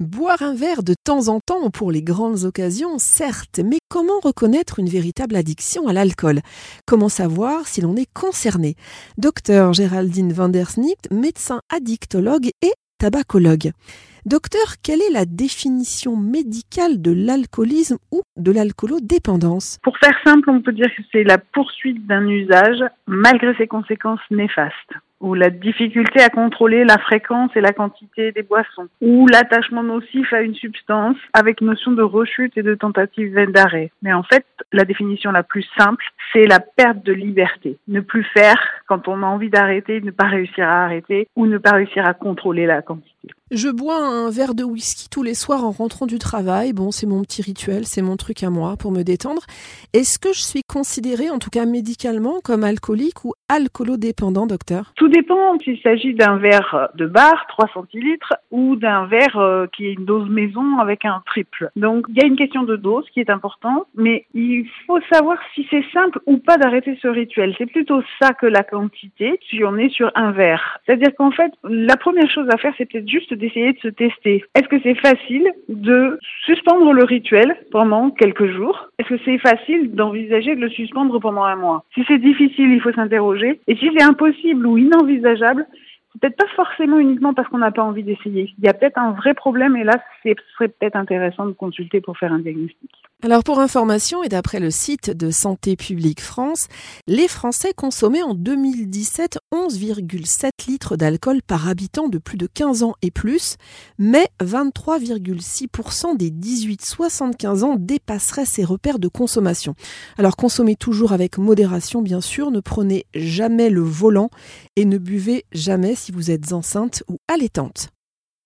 Boire un verre de temps en temps pour les grandes occasions, certes, mais comment reconnaître une véritable addiction à l'alcool? Comment savoir si l'on est concerné? Docteur Géraldine van der médecin addictologue et tabacologue. Docteur, quelle est la définition médicale de l'alcoolisme ou de l'alcoolodépendance Pour faire simple, on peut dire que c'est la poursuite d'un usage malgré ses conséquences néfastes ou la difficulté à contrôler la fréquence et la quantité des boissons, ou l'attachement nocif à une substance avec notion de rechute et de tentative d'arrêt. Mais en fait, la définition la plus simple, c'est la perte de liberté. Ne plus faire quand on a envie d'arrêter, ne pas réussir à arrêter ou ne pas réussir à contrôler la quantité. Je bois un verre de whisky tous les soirs en rentrant du travail. Bon, c'est mon petit rituel, c'est mon truc à moi pour me détendre. Est-ce que je suis considérée, en tout cas médicalement, comme alcoolique ou alcoolodépendant, docteur? Tout dépend s'il s'agit d'un verre de bar, 3 centilitres, ou d'un verre euh, qui est une dose maison avec un triple. Donc, il y a une question de dose qui est importante, mais il faut savoir si c'est simple ou pas d'arrêter ce rituel. C'est plutôt ça que la quantité, si on est sur un verre. C'est-à-dire qu'en fait, la première chose à faire, c'est peut-être juste d'essayer de se tester. Est-ce que c'est facile de suspendre le rituel pendant quelques jours? Est-ce que c'est facile d'envisager de le suspendre pendant un mois? Si c'est difficile, il faut s'interroger. Et si c'est impossible ou inenvisageable, c'est peut-être pas forcément uniquement parce qu'on n'a pas envie d'essayer. Il y a peut-être un vrai problème et là, ce serait peut-être intéressant de consulter pour faire un diagnostic. Alors pour information et d'après le site de Santé publique France, les Français consommaient en 2017 11,7 litres d'alcool par habitant de plus de 15 ans et plus, mais 23,6% des 18-75 ans dépasseraient ces repères de consommation. Alors consommez toujours avec modération bien sûr, ne prenez jamais le volant et ne buvez jamais si vous êtes enceinte ou allaitante.